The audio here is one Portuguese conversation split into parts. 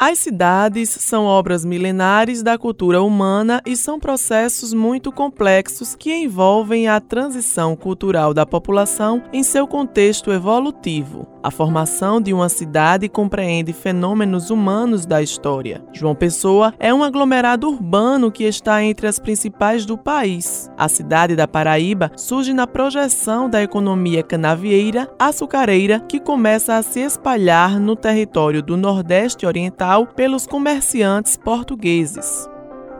As cidades são obras milenares da cultura humana e são processos muito complexos que envolvem a transição cultural da população em seu contexto evolutivo. A formação de uma cidade compreende fenômenos humanos da história. João Pessoa é um aglomerado urbano que está entre as principais do país. A cidade da Paraíba surge na projeção da economia canavieira açucareira que começa a se espalhar no território do Nordeste Oriental pelos comerciantes portugueses.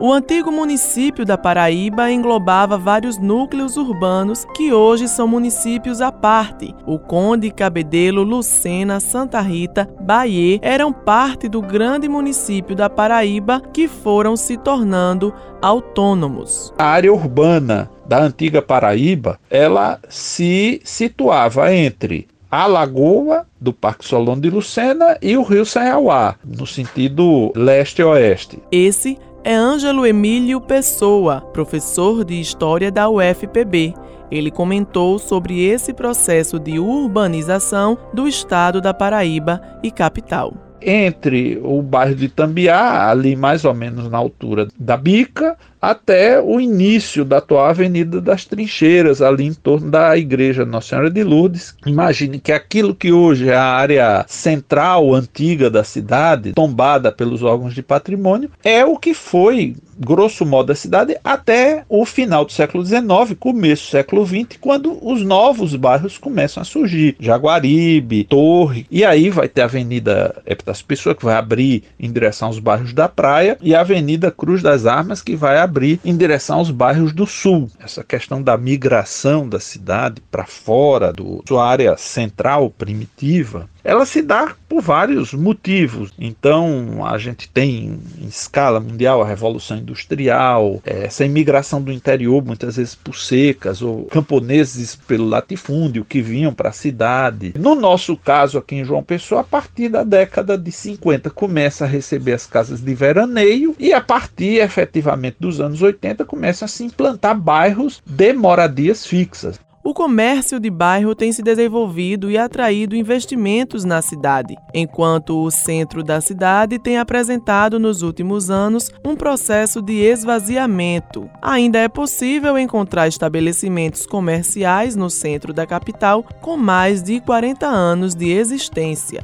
O antigo município da Paraíba englobava vários núcleos urbanos que hoje são municípios à parte. O Conde, Cabedelo, Lucena, Santa Rita, Bahia eram parte do grande município da Paraíba que foram se tornando autônomos. A área urbana da antiga Paraíba, ela se situava entre a lagoa do Parque Solon de Lucena e o rio Sanhauá, no sentido leste-oeste. Esse é Ângelo Emílio Pessoa, professor de História da UFPB. Ele comentou sobre esse processo de urbanização do estado da Paraíba e capital. Entre o bairro de Tambiá, ali mais ou menos na altura da Bica, até o início da atual Avenida das Trincheiras, ali em torno da Igreja Nossa Senhora de Lourdes. Imagine que aquilo que hoje é a área central, antiga da cidade, tombada pelos órgãos de patrimônio, é o que foi, grosso modo, a cidade até o final do século XIX, começo do século XX, quando os novos bairros começam a surgir. Jaguaribe, Torre, e aí vai ter a Avenida Epitácio Pessoa, que vai abrir em direção aos bairros da praia, e a Avenida Cruz das Armas, que vai abrir em direção aos bairros do sul. Essa questão da migração da cidade para fora do sua área central primitiva ela se dá por vários motivos. Então, a gente tem em escala mundial a Revolução Industrial, é, essa imigração do interior, muitas vezes por secas, ou camponeses pelo latifúndio que vinham para a cidade. No nosso caso, aqui em João Pessoa, a partir da década de 50, começa a receber as casas de veraneio e a partir efetivamente dos anos 80 começa a se implantar bairros de moradias fixas. O comércio de bairro tem se desenvolvido e atraído investimentos na cidade, enquanto o centro da cidade tem apresentado nos últimos anos um processo de esvaziamento. Ainda é possível encontrar estabelecimentos comerciais no centro da capital com mais de 40 anos de existência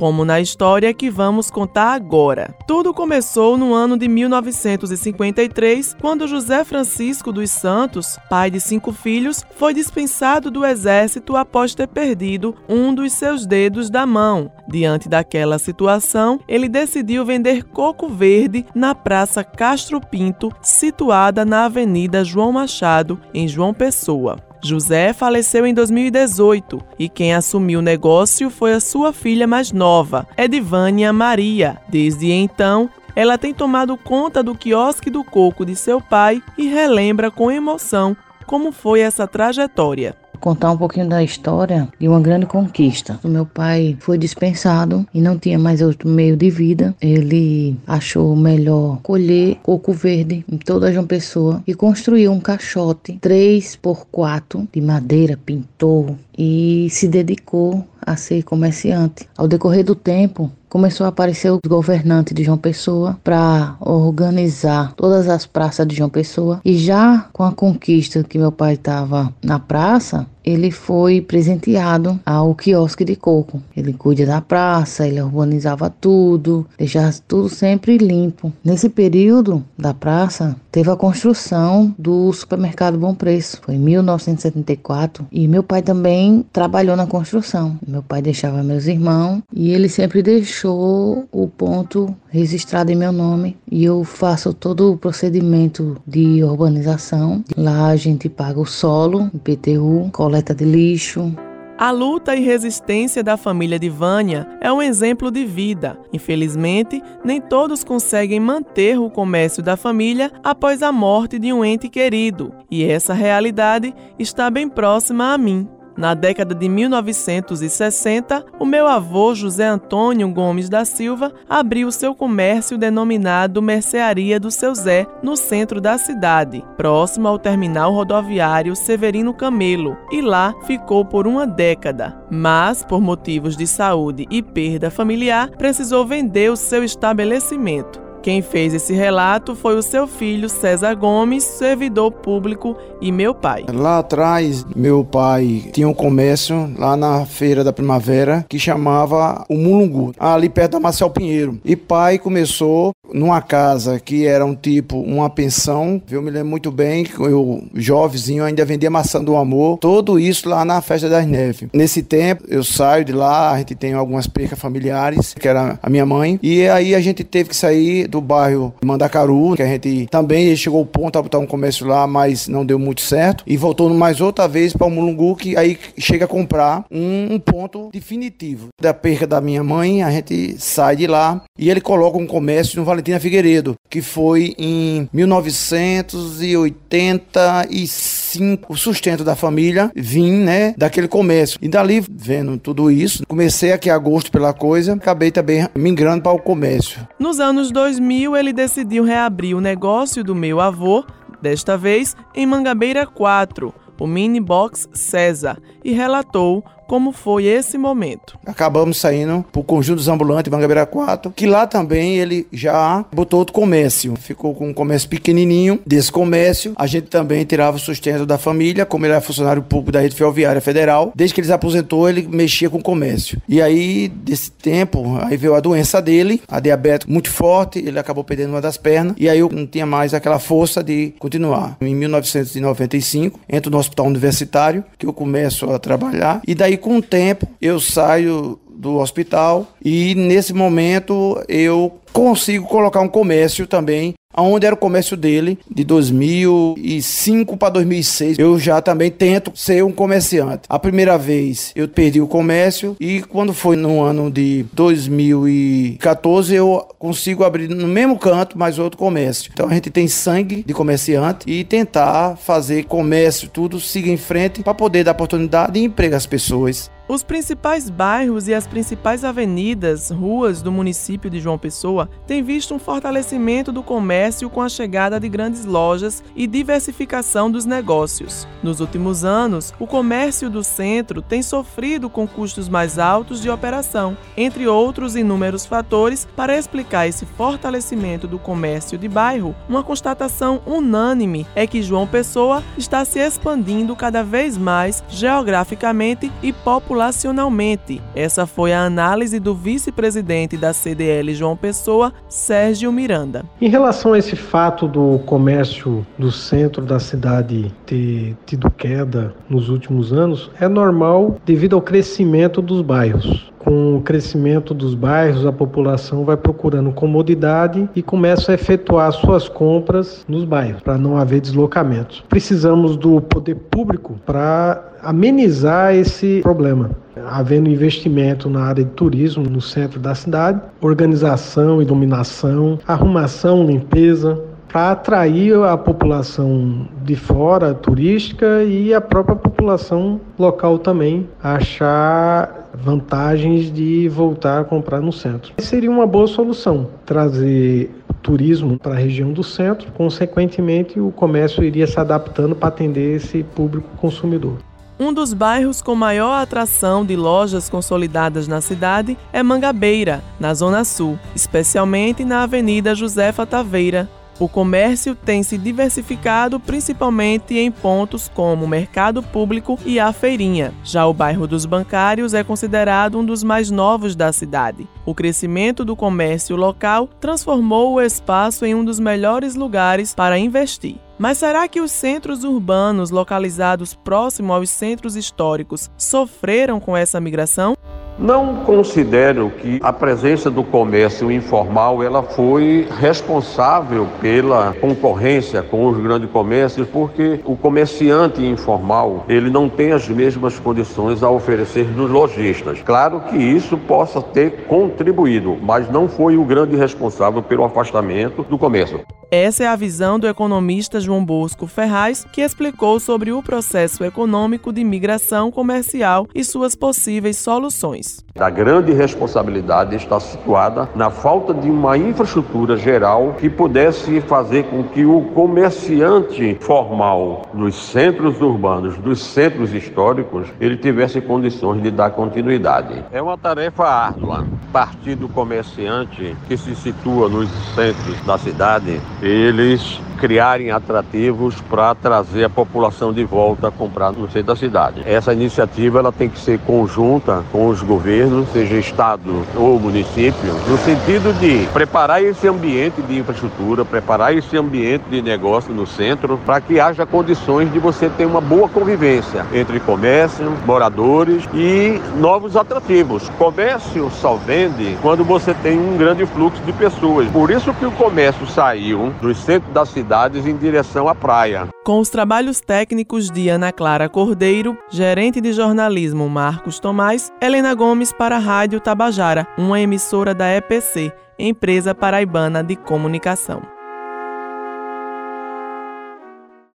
como na história que vamos contar agora. Tudo começou no ano de 1953, quando José Francisco dos Santos, pai de cinco filhos, foi dispensado do exército após ter perdido um dos seus dedos da mão. Diante daquela situação, ele decidiu vender coco verde na Praça Castro Pinto, situada na Avenida João Machado, em João Pessoa. José faleceu em 2018 e quem assumiu o negócio foi a sua filha mais nova, Edivânia Maria. Desde então, ela tem tomado conta do quiosque do coco de seu pai e relembra com emoção como foi essa trajetória contar um pouquinho da história de uma grande conquista. O meu pai foi dispensado e não tinha mais outro meio de vida. Ele achou melhor colher coco verde em toda João Pessoa e construiu um caixote 3 por 4 de madeira, pintou e se dedicou a ser comerciante. Ao decorrer do tempo, começou a aparecer os governantes de João Pessoa para organizar todas as praças de João Pessoa. E já com a conquista que meu pai estava na praça, ele foi presenteado ao quiosque de coco. Ele cuida da praça, ele urbanizava tudo, deixava tudo sempre limpo. Nesse período da praça, teve a construção do supermercado Bom Preço. Foi em 1974 e meu pai também trabalhou na construção. Meu pai deixava meus irmãos e ele sempre deixou o ponto registrado em meu nome e eu faço todo o procedimento de urbanização. Lá a gente paga o solo, IPTU, coleta de lixo, a luta e resistência da família de Vânia é um exemplo de vida. Infelizmente, nem todos conseguem manter o comércio da família após a morte de um ente querido, e essa realidade está bem próxima a mim. Na década de 1960, o meu avô José Antônio Gomes da Silva abriu seu comércio denominado Mercearia do Seu Zé, no centro da cidade, próximo ao terminal rodoviário Severino Camelo, e lá ficou por uma década. Mas, por motivos de saúde e perda familiar, precisou vender o seu estabelecimento. Quem fez esse relato foi o seu filho César Gomes, servidor público e meu pai. Lá atrás, meu pai tinha um comércio lá na feira da primavera que chamava o Mulungu, ali perto da Marcel Pinheiro. E pai começou numa casa que era um tipo, uma pensão. Eu me lembro muito bem que eu, jovenzinho, ainda vendia maçã do amor. Tudo isso lá na Festa das Neves. Nesse tempo, eu saio de lá, a gente tem algumas percas familiares, que era a minha mãe. E aí a gente teve que sair do bairro Mandacaru, que a gente também chegou ao ponto a botar um comércio lá, mas não deu muito certo. E voltou mais outra vez para o Mulungu, que aí chega a comprar um, um ponto definitivo. Da perca da minha mãe, a gente sai de lá e ele coloca um comércio no Valentina Figueiredo, que foi em 1985 o sustento da família vim, né, daquele comércio. E dali, vendo tudo isso, comecei aqui a gosto pela coisa, acabei também migrando para o comércio. Nos anos 2000, ele decidiu reabrir o negócio do meu avô, desta vez em Mangabeira 4, o Mini Box César, e relatou como foi esse momento. Acabamos saindo para o Conjunto dos Ambulantes, Mangabeira 4, que lá também ele já botou outro comércio. Ficou com um comércio pequenininho. Desse comércio, a gente também tirava o sustento da família, como ele era funcionário público da Rede Ferroviária Federal. Desde que ele se aposentou, ele mexia com o comércio. E aí, desse tempo, aí veio a doença dele, a diabetes muito forte, ele acabou perdendo uma das pernas, e aí eu não tinha mais aquela força de continuar. Em 1995, entro no hospital universitário, que eu começo a trabalhar, e daí com o tempo eu saio do hospital e nesse momento eu consigo colocar um comércio também Onde era o comércio dele de 2005 para 2006. Eu já também tento ser um comerciante. A primeira vez eu perdi o comércio e quando foi no ano de 2014 eu consigo abrir no mesmo canto mais outro comércio. Então a gente tem sangue de comerciante e tentar fazer comércio tudo siga em frente para poder dar oportunidade e emprego às pessoas. Os principais bairros e as principais avenidas, ruas do município de João Pessoa têm visto um fortalecimento do comércio com a chegada de grandes lojas e diversificação dos negócios. Nos últimos anos, o comércio do centro tem sofrido com custos mais altos de operação, entre outros inúmeros fatores para explicar esse fortalecimento do comércio de bairro. Uma constatação unânime é que João Pessoa está se expandindo cada vez mais geograficamente e popularmente populacionalmente. Essa foi a análise do vice-presidente da CDL João Pessoa, Sérgio Miranda. Em relação a esse fato do comércio do centro da cidade ter tido queda nos últimos anos, é normal devido ao crescimento dos bairros com o crescimento dos bairros, a população vai procurando comodidade e começa a efetuar suas compras nos bairros, para não haver deslocamentos. Precisamos do poder público para amenizar esse problema. Havendo investimento na área de turismo no centro da cidade, organização, iluminação, arrumação, limpeza, para atrair a população de fora turística e a própria população local também achar vantagens de voltar a comprar no centro. Seria uma boa solução trazer turismo para a região do centro, consequentemente o comércio iria se adaptando para atender esse público consumidor. Um dos bairros com maior atração de lojas consolidadas na cidade é Mangabeira, na Zona Sul, especialmente na Avenida Josefa Taveira, o comércio tem se diversificado principalmente em pontos como o mercado público e a feirinha. Já o bairro dos bancários é considerado um dos mais novos da cidade. O crescimento do comércio local transformou o espaço em um dos melhores lugares para investir. Mas será que os centros urbanos localizados próximo aos centros históricos sofreram com essa migração? Não considero que a presença do comércio informal ela foi responsável pela concorrência com os grandes comércios, porque o comerciante informal ele não tem as mesmas condições a oferecer nos lojistas. Claro que isso possa ter contribuído, mas não foi o grande responsável pelo afastamento do comércio. Essa é a visão do economista João Bosco Ferraz, que explicou sobre o processo econômico de migração comercial e suas possíveis soluções. A grande responsabilidade está situada na falta de uma infraestrutura geral que pudesse fazer com que o comerciante formal nos centros urbanos, dos centros históricos, ele tivesse condições de dar continuidade. É uma tarefa árdua. Partir do comerciante que se situa nos centros da cidade, eles criarem atrativos para trazer a população de volta a comprar no centro da cidade. Essa iniciativa ela tem que ser conjunta com os governos, seja estado ou município, no sentido de preparar esse ambiente de infraestrutura, preparar esse ambiente de negócio no centro, para que haja condições de você ter uma boa convivência entre comércio, moradores e novos atrativos. Comércio só vende quando você tem um grande fluxo de pessoas. Por isso que o comércio saiu dos centros da cidade em direção à praia. Com os trabalhos técnicos de Ana Clara Cordeiro, gerente de jornalismo Marcos Tomás, Helena Gomes para a Rádio Tabajara, uma emissora da EPC, Empresa Paraibana de Comunicação.